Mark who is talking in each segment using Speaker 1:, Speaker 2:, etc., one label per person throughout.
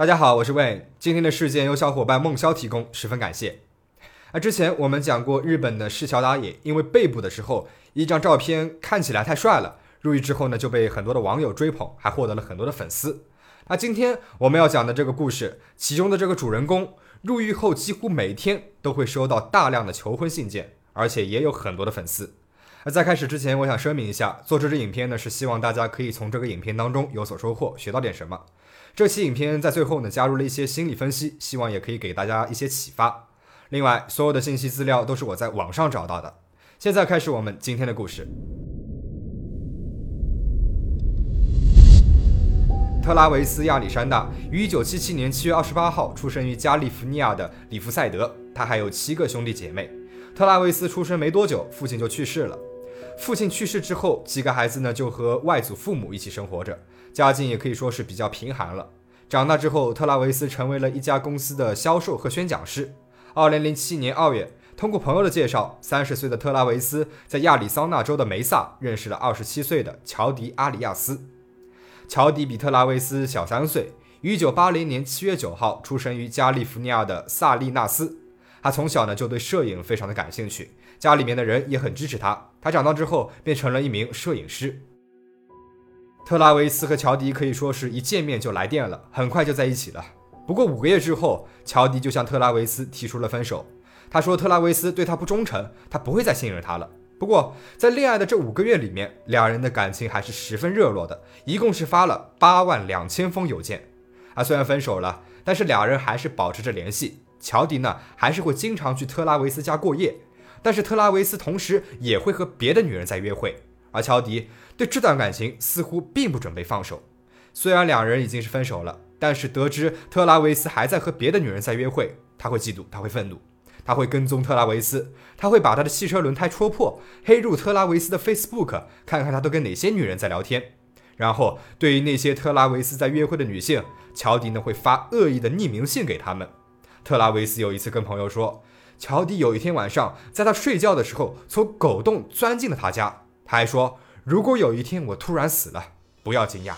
Speaker 1: 大家好，我是 Wayne。今天的事件由小伙伴梦潇提供，十分感谢。啊，之前我们讲过日本的市桥达也，因为被捕的时候一张照片看起来太帅了，入狱之后呢就被很多的网友追捧，还获得了很多的粉丝。那今天我们要讲的这个故事，其中的这个主人公入狱后几乎每天都会收到大量的求婚信件，而且也有很多的粉丝。那在开始之前，我想声明一下，做这支影片呢是希望大家可以从这个影片当中有所收获，学到点什么。这期影片在最后呢加入了一些心理分析，希望也可以给大家一些启发。另外，所有的信息资料都是我在网上找到的。现在开始我们今天的故事。特拉维斯·亚历山大于1977年7月28号出生于加利福尼亚的里弗赛德，他还有七个兄弟姐妹。特拉维斯出生没多久，父亲就去世了。父亲去世之后，几个孩子呢就和外祖父母一起生活着，家境也可以说是比较贫寒了。长大之后，特拉维斯成为了一家公司的销售和宣讲师。二零零七年二月，通过朋友的介绍，三十岁的特拉维斯在亚利桑那州的梅萨认识了二十七岁的乔迪·阿里亚斯。乔迪比特拉维斯小三岁，一九八零年七月九号出生于加利福尼亚的萨利纳斯。他从小呢就对摄影非常的感兴趣，家里面的人也很支持他。他长大之后便成了一名摄影师。特拉维斯和乔迪可以说是一见面就来电了，很快就在一起了。不过五个月之后，乔迪就向特拉维斯提出了分手。他说特拉维斯对他不忠诚，他不会再信任他了。不过在恋爱的这五个月里面，两人的感情还是十分热络的，一共是发了八万两千封邮件。啊，虽然分手了，但是两人还是保持着联系。乔迪呢，还是会经常去特拉维斯家过夜，但是特拉维斯同时也会和别的女人在约会。而乔迪对这段感情似乎并不准备放手。虽然两人已经是分手了。但是得知特拉维斯还在和别的女人在约会，他会嫉妒，他会愤怒，他会跟踪特拉维斯，他会把他的汽车轮胎戳破，黑入特拉维斯的 Facebook，看看他都跟哪些女人在聊天。然后对于那些特拉维斯在约会的女性，乔迪呢会发恶意的匿名信给他们。特拉维斯有一次跟朋友说，乔迪有一天晚上在他睡觉的时候从狗洞钻进了他家。他还说，如果有一天我突然死了，不要惊讶。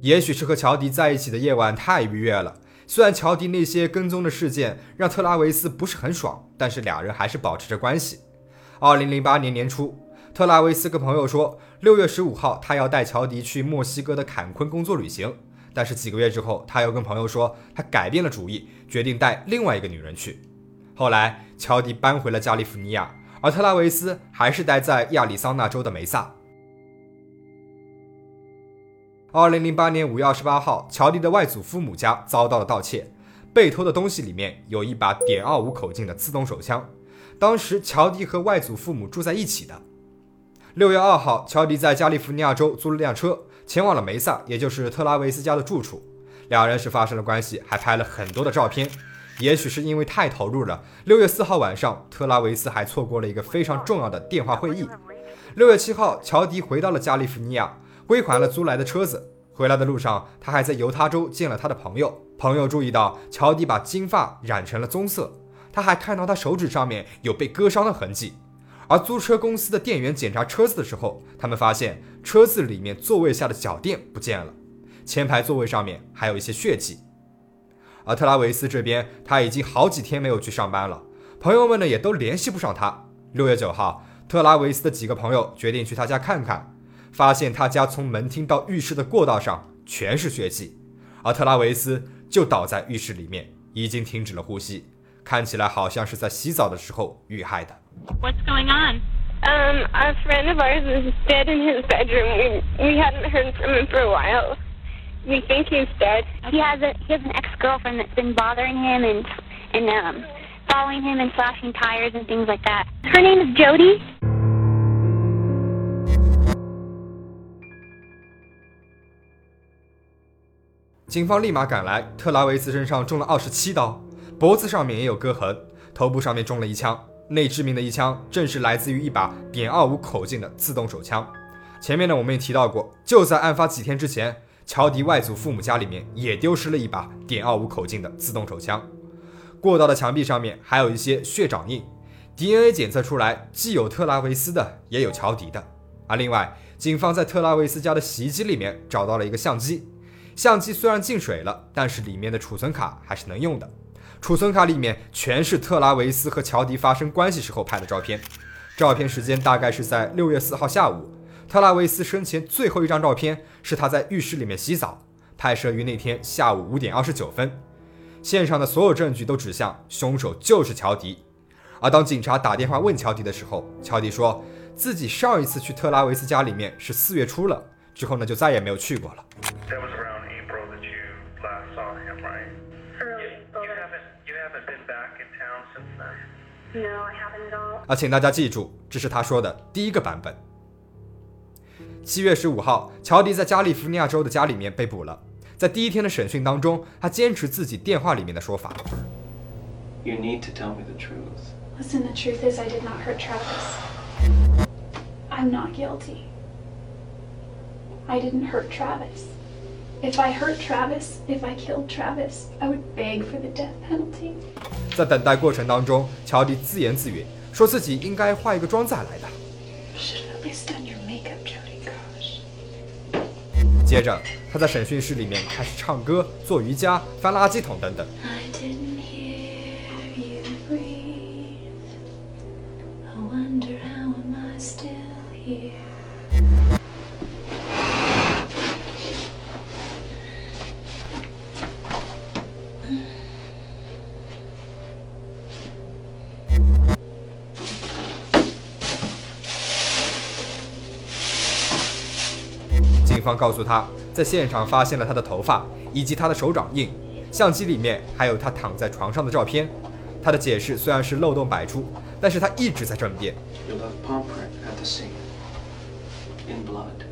Speaker 1: 也许是和乔迪在一起的夜晚太愉悦了。虽然乔迪那些跟踪的事件让特拉维斯不是很爽，但是俩人还是保持着关系。二零零八年年初，特拉维斯跟朋友说，六月十五号他要带乔迪去墨西哥的坎昆工作旅行。但是几个月之后，他又跟朋友说他改变了主意，决定带另外一个女人去。后来，乔迪搬回了加利福尼亚，而特拉维斯还是待在亚利桑那州的梅萨。二零零八年五月二十八号，乔迪的外祖父母家遭到了盗窃，被偷的东西里面有一把点二五口径的自动手枪。当时乔迪和外祖父母住在一起的。六月二号，乔迪在加利福尼亚州租了辆车，前往了梅萨，也就是特拉维斯家的住处。两人是发生了关系，还拍了很多的照片。也许是因为太投入了，六月四号晚上，特拉维斯还错过了一个非常重要的电话会议。六月七号，乔迪回到了加利福尼亚。归还了租来的车子，回来的路上，他还在犹他州见了他的朋友。朋友注意到乔迪把金发染成了棕色，他还看到他手指上面有被割伤的痕迹。而租车公司的店员检查车子的时候，他们发现车子里面座位下的脚垫不见了，前排座位上面还有一些血迹。而特拉维斯这边，他已经好几天没有去上班了，朋友们呢也都联系不上他。六月九号，特拉维斯的几个朋友决定去他家看看。发现他家从门厅到浴室的过道上全是血迹，而特拉维斯就倒在浴室里面，已经停止了呼吸，看起来好像是在洗澡的时候遇害的。
Speaker 2: What's going on?
Speaker 3: Um, a friend of ours is dead in his bedroom. We we hadn't heard from him for a while. We think he's dead.
Speaker 2: He has a he has an ex girlfriend that's been bothering him and and um following him and slashing tires and things like that. Her name is Jody.
Speaker 1: 警方立马赶来，特拉维斯身上中了二十七刀，脖子上面也有割痕，头部上面中了一枪。那致命的一枪正是来自于一把点二五口径的自动手枪。前面呢，我们也提到过，就在案发几天之前，乔迪外祖父母家里面也丢失了一把点二五口径的自动手枪。过道的墙壁上面还有一些血掌印，DNA 检测出来既有特拉维斯的，也有乔迪的。而另外，警方在特拉维斯家的洗衣机里面找到了一个相机，相机虽然进水了，但是里面的储存卡还是能用的。储存卡里面全是特拉维斯和乔迪发生关系时候拍的照片，照片时间大概是在六月四号下午。特拉维斯生前最后一张照片是他在浴室里面洗澡，拍摄于那天下午五点二十九分。现场的所有证据都指向凶手就是乔迪。而当警察打电话问乔迪的时候，乔迪说自己上一次去特拉维斯家里面是四月初了，之后呢就再也没有去过了。
Speaker 4: That was around April that you last saw him, right?
Speaker 3: Early.
Speaker 4: You haven't you haven't been back in town since then.
Speaker 3: No, I haven't at all.
Speaker 1: 啊，请大家记住，这是他说的第一个版本。七月十五号，乔迪在加利福尼亚州的家里面被捕了。在第一天的审讯当中，他坚持自己电话里面的说法。
Speaker 5: You need to tell me the truth.
Speaker 6: Listen, the truth is, I did not hurt Travis. I'm not guilty. I didn't hurt Travis. If I hurt Travis, if I killed Travis, I would beg for the death penalty.
Speaker 1: 在等待过程当中，乔迪自言自语，说自己应该化一个妆再来的。 接着，他在审讯室里面开始唱歌、做瑜伽、翻垃圾桶等等。方告诉他，在现场发现了他的头发以及他的手掌印，相机里面还有他躺在床上的照片。他的解释虽然是漏洞百出，但是他一直在争辩。
Speaker 5: You left palm print at the scene. In blood.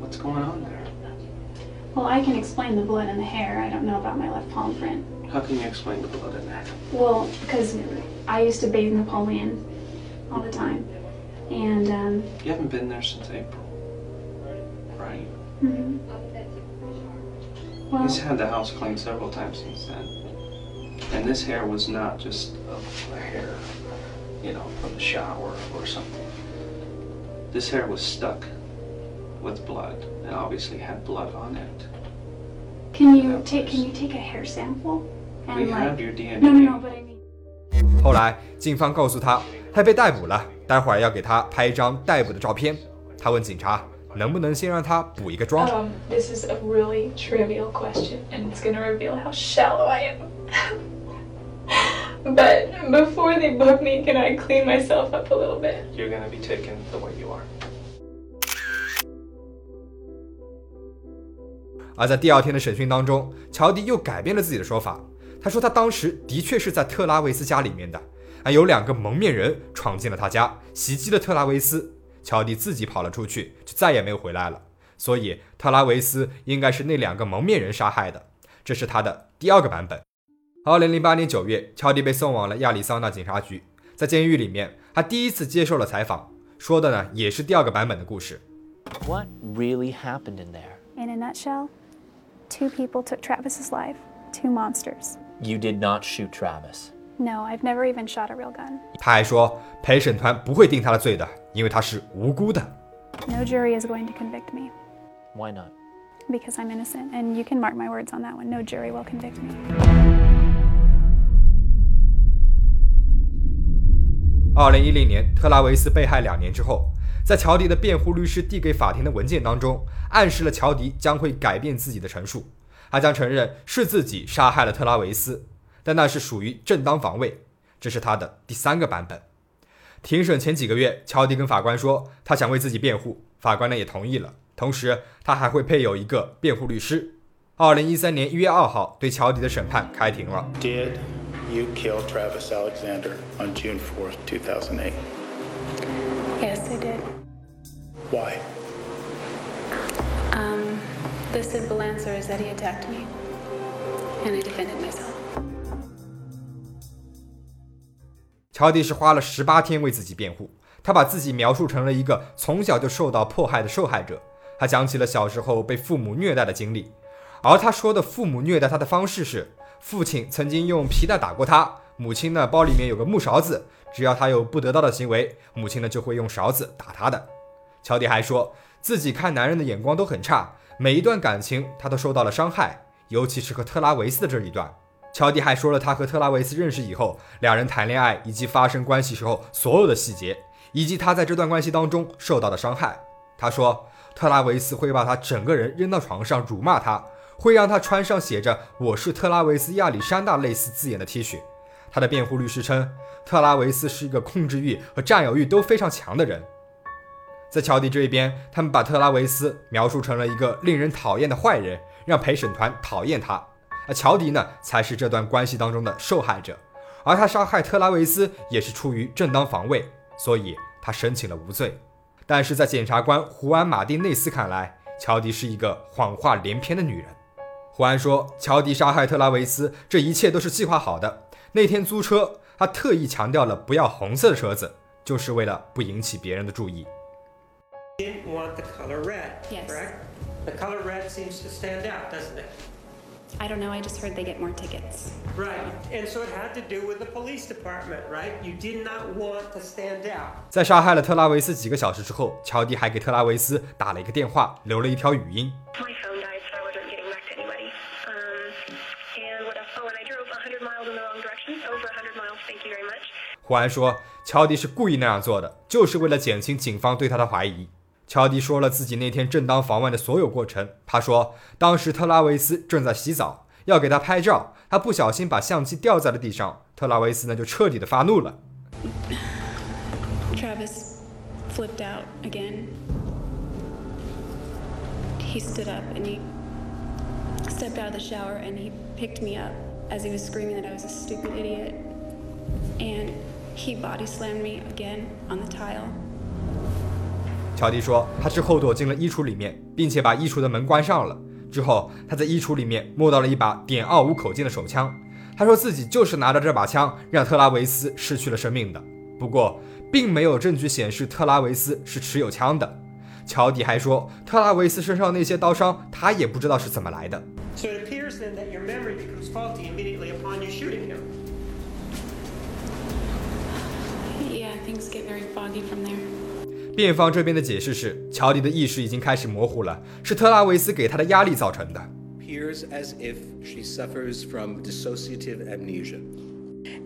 Speaker 5: What's going on there?
Speaker 6: Well, I can explain the blood and the hair. I don't know about my left palm print.
Speaker 5: How can you explain the blood in that?
Speaker 6: Well, because I used to bathe Napoleon all the time. And, um,
Speaker 5: You haven't been there since April. Right?
Speaker 6: mhm. well,
Speaker 5: He's had the house cleaned several times since then. And this hair was not just a, a hair, you know, from the shower or something. This hair was stuck with blood and obviously had blood on it.
Speaker 6: can you take can you take a hair sample? And
Speaker 5: We
Speaker 6: like,
Speaker 5: have your DNA.
Speaker 6: no, no, no, but I mean.
Speaker 1: 后来，警方告诉他， 他被逮捕了，待会儿要给他拍一张逮捕的照片。他问警察，能不能先让他补一个妆
Speaker 6: ？Um, this is a really trivial question, and it's gonna reveal how shallow I am. but before they book me, can I clean myself up a little bit?
Speaker 5: You're gonna be taken the way you are.
Speaker 1: 而在第二天的审讯当中，乔迪又改变了自己的说法。他说他当时的确是在特拉维斯家里面的，啊，有两个蒙面人闯进了他家，袭击了特拉维斯。乔迪自己跑了出去，就再也没有回来了。所以特拉维斯应该是那两个蒙面人杀害的。这是他的第二个版本。二零零八年九月，乔迪被送往了亚利桑那警察局，在监狱里面，他第一次接受了采访，说的呢也是第二个版本的故事。
Speaker 7: What really happened in there?
Speaker 8: In a nutshell, two people took Travis's life, two monsters.
Speaker 7: You did not shoot Travis.
Speaker 8: No, I've never even shot a real gun.
Speaker 1: 他还说，陪审团不会定他的罪的，因为他是无辜的。
Speaker 8: No jury is going to convict me
Speaker 7: Why not?
Speaker 8: because I'm innocent, and you can mark my words on that one. No jury will convict me.
Speaker 1: 二零一零年，特拉维斯被害两年之后，在乔迪的辩护律师递给法庭的文件当中，暗示了乔迪将会改变自己的陈述，他将承认是自己杀害了特拉维斯，但那是属于正当防卫，这是他的第三个版本。庭审前几个月，乔迪跟法官说他想为自己辩护，法官呢也同意了，同时他还会配有一个辩护律师。二零一三年一月二号，对乔迪的审判开庭了。
Speaker 9: Did you kill Travis Alexander on June fourth, two thousand eight?
Speaker 8: Yes, I did.
Speaker 9: Why?
Speaker 8: Um, the simple answer is that he attacked me, and I defended myself.
Speaker 1: 乔迪是花了十八天为自己辩护，他把自己描述成了一个从小就受到迫害的受害者。他讲起了小时候被父母虐待的经历，而他说的父母虐待他的方式是：父亲曾经用皮带打过他，母亲呢包里面有个木勺子，只要他有不得当的行为，母亲呢就会用勺子打他的。乔迪还说自己看男人的眼光都很差，每一段感情他都受到了伤害，尤其是和特拉维斯的这一段。乔迪还说了他和特拉维斯认识以后，两人谈恋爱以及发生关系时候所有的细节，以及他在这段关系当中受到的伤害。他说特拉维斯会把他整个人扔到床上辱骂他，会让他穿上写着“我是特拉维斯亚历山大”类似字眼的 T 恤。他的辩护律师称，特拉维斯是一个控制欲和占有欲都非常强的人。在乔迪这一边，他们把特拉维斯描述成了一个令人讨厌的坏人，让陪审团讨厌他。而乔迪呢，才是这段关系当中的受害者，而他杀害特拉维斯也是出于正当防卫，所以他申请了无罪。但是在检察官胡安·马丁内斯看来，乔迪是一个谎话连篇的女人。胡安说，乔迪杀害特拉维斯，这一切都是计划好的。那天租车，他特意强调了不要红色的车子，就是为了不引起别人的注意。
Speaker 10: didn't want the color red, correct? The color red seems to stand out, doesn't it?
Speaker 8: I don't know, I just heard they get more tickets.
Speaker 10: Right. And so it had to do with the police department, right? You did not want to stand out.
Speaker 1: 在杀害了特拉维斯几个小时之后，乔迪还给特拉维斯打了一个电话，留了一条语音。
Speaker 3: My phone died, so I wasn't getting back to anybody. Um, and what else? Oh, and I drove 100 miles in the wrong direction. Over 100 miles. Thank you very much.
Speaker 1: 胡安说，乔迪是故意那样做的，就是为了减轻警方对他的怀疑。 乔迪说了自己那天正当防卫的所有过程。他说，当时特拉维斯正在洗澡，要给他拍照，他不小心把相机掉在了地上。特拉维斯呢就彻底的发怒了。
Speaker 8: Travis flipped out again. He stood up and he stepped out of the shower and he picked me up as he was screaming that I was a stupid idiot. And he body slammed me again on the tile.
Speaker 1: 乔迪说，他之后躲进了衣橱里面，并且把衣橱的门关上了。之后，他在衣橱里面摸到了一把点二五口径的手枪。他说自己就是拿着这把枪让特拉维斯失去了生命的。不过，并没有证据显示特拉维斯是持有枪的。乔迪还说，特拉维斯身上那些刀伤，他也不知道是怎么来的。
Speaker 10: So it appears then that your memory becomes faulty immediately upon you shooting him.
Speaker 8: Yeah, things get very foggy from there.
Speaker 1: 辩方这边的解释是，乔迪的意识已经开始模糊了，是特拉维斯给他的压力造成的。
Speaker 11: appears as if she suffers from dissociative amnesia.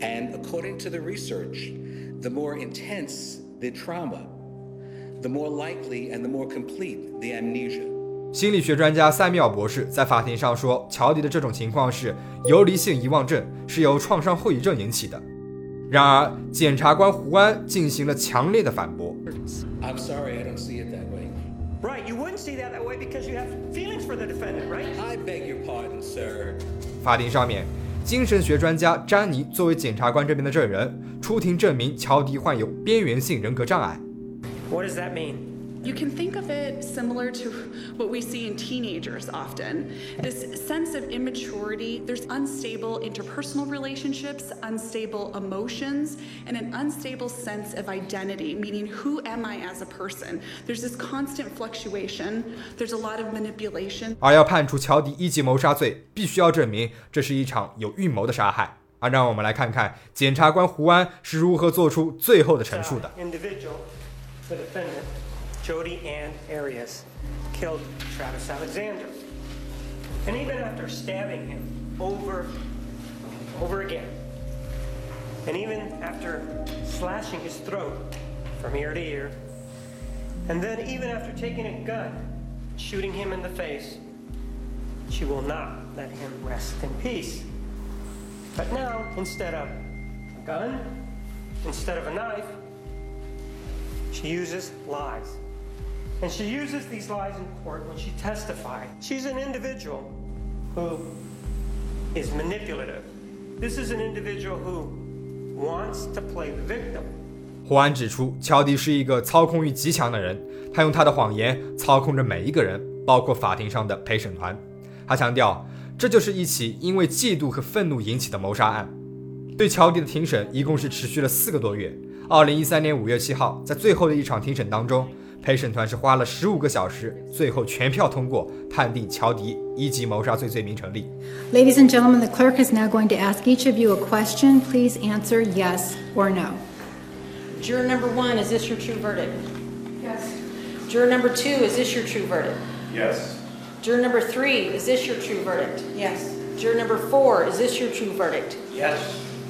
Speaker 11: And according to the research, the more intense the trauma, the more likely and the more complete the amnesia.
Speaker 1: 心理学专家塞缪尔博士在法庭上说，乔迪的这种情况是游离性遗忘症，是由创伤后遗症引起的。然而，检察官胡安进行了强烈的反驳。
Speaker 11: I'm sorry, I don't see it that way.
Speaker 10: Right. You wouldn't see that that way because you have feelings for the defendant, right?
Speaker 11: I beg your pardon, sir.
Speaker 1: 法庭上面，精神学专家詹妮作为检察官这边的证人，出庭证明乔迪患有边缘性人格障碍。
Speaker 10: What does that mean?
Speaker 12: You can think of it similar to what we see in teenagers often this sense of immaturity. There's unstable interpersonal relationships, unstable emotions, and an unstable sense of identity, meaning who am I as a person? There's this constant fluctuation, there's a lot of manipulation.
Speaker 1: 而要判处乔迪一级谋杀罪，必须要证明这是一场有预谋的杀害。而让我们来看看检察官胡安是如何做出最后的陈述的。
Speaker 10: Individual, the defendant, Jody Ann Arias, killed Travis Alexander. And even after stabbing him over and over again, and even after slashing his throat from ear to ear, and then even after taking a gun, shooting him in the face, she will not let him rest in peace. But now, instead of a gun, instead of a knife, she uses lies. And she uses these lies in court when she testified. She's an individual who is manipulative. This is an individual who wants to play the victim.
Speaker 1: 胡安指出，乔迪是一个操控欲极强的人，他用他的谎言操控着每一个人，包括法庭上的陪审团。他强调，这就是一起因为嫉妒和愤怒引起的谋杀案。对乔迪的庭审一共是持续了四个多月。二零一三年五月七号，在最后的一场庭审当中，陪审团是花了十五个小时，最后全票通过，判定乔迪一级谋杀罪罪名成立。
Speaker 13: Ladies and gentlemen, the clerk is now going to ask each of you a question. Please answer yes or no.
Speaker 14: Juror number one, is this your true verdict?
Speaker 6: Yes.
Speaker 14: Juror number two, is this your true verdict?
Speaker 4: Yes.
Speaker 14: Juror number three, is this your true verdict? Yes. Juror number four, is this your true verdict?
Speaker 4: Yes.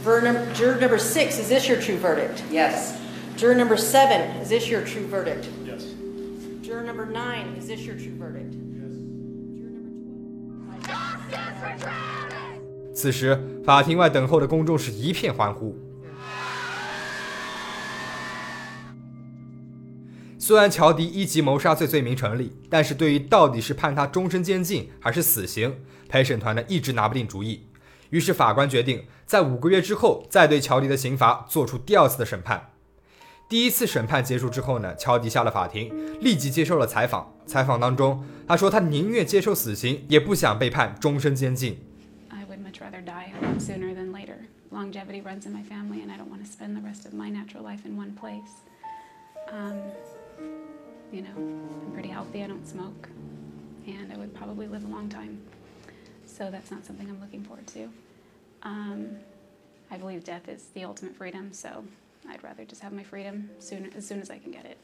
Speaker 14: Juror, num- juror number six, is this your true verdict? Yes. Juror number seven, is this your true verdict? Number nine, is this your true verdict?
Speaker 1: 此时，法庭外等候的公众是一片欢呼。虽然乔迪一级谋杀罪罪名成立，但是对于到底是判他终身监禁还是死刑，陪审团呢一直拿不定主意。于是法官决定在五个月之后再对乔迪的刑罚做出第二次的审判。第一次审判结束之后呢，乔迪下了法庭，立即接受了采访。采访当中，他说他宁愿接受死刑，也不想被判终身监禁。
Speaker 8: I would much rather die sooner than later. Longevity runs in my family, and I don't want to spend the rest of my natural life in one place. Um, you know, I'm pretty healthy, I don't smoke, and I would probably live a long time. So that's not something I'm looking forward to. Um, I believe death is the ultimate freedom, so I'd rather just have my freedom soon, as soon as I can get it.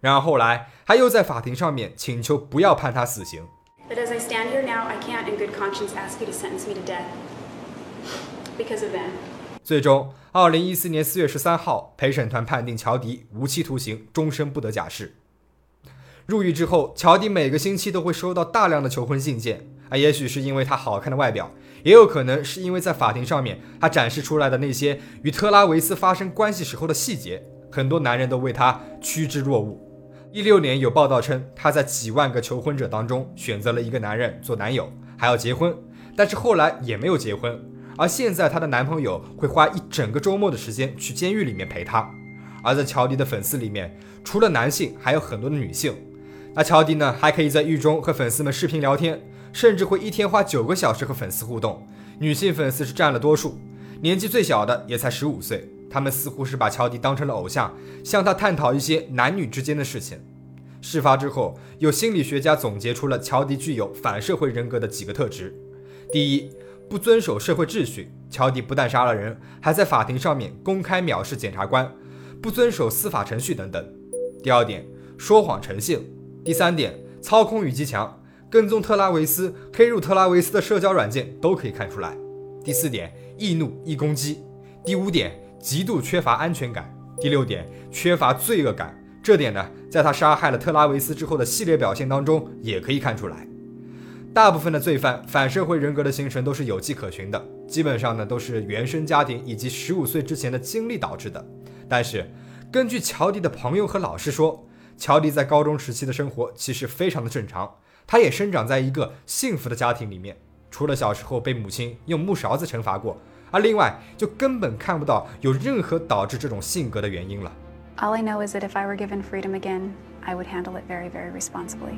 Speaker 1: 然后后来，他又在法庭上面请求不要判他死刑。
Speaker 8: But as I stand here now, I can't in good conscience ask you to sentence me to death because of them.
Speaker 1: 最终，二零一四年四月十三号，陪审团判定乔迪无期徒刑，终身不得假释。入狱之后，乔迪每个星期都会收到大量的求婚信件啊，也许是因为他好看的外表，也有可能是因为在法庭上面他展示出来的那些与特拉维斯发生关系时候的细节，很多男人都为他趋之若鹜。一六年有报道称，他在几万个求婚者当中选择了一个男人做男友，还要结婚，但是后来也没有结婚。而现在，她的男朋友会花一整个周末的时间去监狱里面陪她。而在乔迪的粉丝里面，除了男性，还有很多的女性。那乔迪呢，还可以在狱中和粉丝们视频聊天，甚至会一天花九个小时和粉丝互动。女性粉丝是占了多数，年纪最小的也才十五岁。他们似乎是把乔迪当成了偶像，向他探讨一些男女之间的事情。事发之后，有心理学家总结出了乔迪具有反社会人格的几个特质：第一，不遵守社会秩序。乔迪不但杀了人，还在法庭上面公开藐视检察官，不遵守司法程序等等。第二点，说谎成性。第三点，操控欲极强，跟踪特拉维斯、黑入特拉维斯的社交软件都可以看出来。第四点，易怒易攻击。第五点，极度缺乏安全感。第六点，缺乏罪恶感。这点呢，在他杀害了特拉维斯之后的系列表现当中也可以看出来。大部分的罪犯反社会人格的形成都是有迹可循的，基本上呢都是原生家庭以及十五岁之前的经历导致的。但是，根据乔迪的朋友和老师说，乔迪在高中时期的生活其实非常的正常，他也生长在一个幸福的家庭里面，除了小时候被母亲用木勺子惩罚过，而另外就根本看不到有任何导致这种性格的原因了。
Speaker 8: All I know is that if I were given freedom again, I would handle it very, very responsibly.